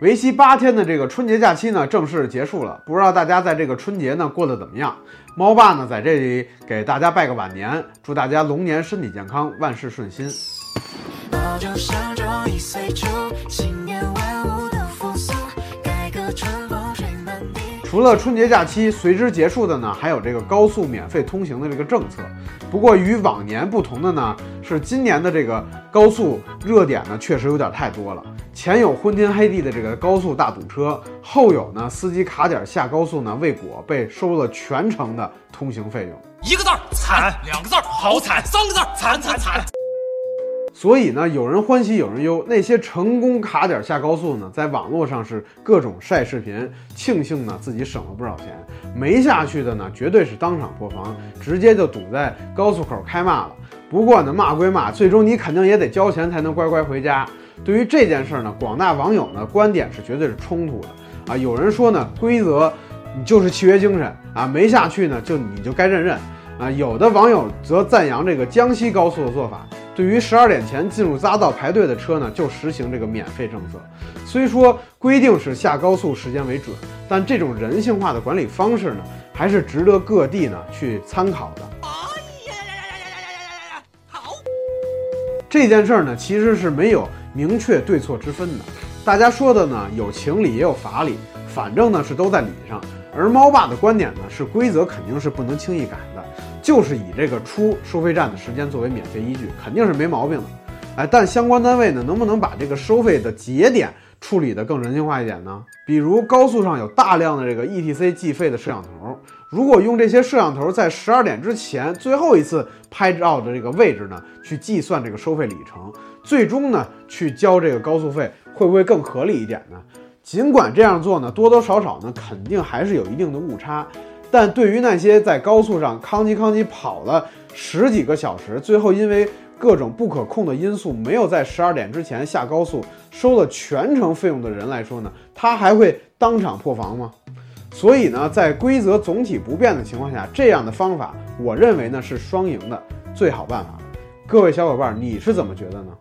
为期八天的这个春节假期呢，正式结束了。不知道大家在这个春节呢过得怎么样？猫爸呢在这里给大家拜个晚年，祝大家龙年身体健康，万事顺心。除了春节假期随之结束的呢，还有这个高速免费通行的这个政策。不过与往年不同的呢，是今年的这个高速热点呢确实有点太多了。前有昏天黑地的这个高速大堵车，后有呢司机卡点下高速呢未果被收了全程的通行费用。一个字儿惨，两个字儿好惨，三个字儿惨惨惨。所以呢，有人欢喜有人忧。那些成功卡点下高速呢，在网络上是各种晒视频，庆幸呢自己省了不少钱。没下去的呢，绝对是当场破防，直接就堵在高速口开骂了。不过呢，骂归骂，最终你肯定也得交钱才能乖乖回家。对于这件事呢，广大网友呢观点是绝对是冲突的啊。有人说呢，规则你就是契约精神啊，没下去呢就你就该认认啊。有的网友则赞扬这个江西高速的做法。对于十二点前进入匝道排队的车呢，就实行这个免费政策。虽说规定是下高速时间为准，但这种人性化的管理方式呢，还是值得各地呢去参考的。哎呀呀呀呀呀呀呀呀呀！好。这件事呢，其实是没有明确对错之分的。大家说的呢，有情理也有法理，反正呢是都在理上。而猫爸的观点呢，是规则肯定是不能轻易改的。就是以这个出收费站的时间作为免费依据，肯定是没毛病的。哎，但相关单位呢，能不能把这个收费的节点处理得更人性化一点呢？比如高速上有大量的这个 ETC 计费的摄像头，如果用这些摄像头在十二点之前最后一次拍照的这个位置呢，去计算这个收费里程，最终呢去交这个高速费，会不会更合理一点呢？尽管这样做呢，多多少少呢，肯定还是有一定的误差。但对于那些在高速上吭叽吭叽跑了十几个小时，最后因为各种不可控的因素没有在十二点之前下高速，收了全程费用的人来说呢，他还会当场破防吗？所以呢，在规则总体不变的情况下，这样的方法，我认为呢是双赢的最好办法。各位小伙伴，你是怎么觉得呢？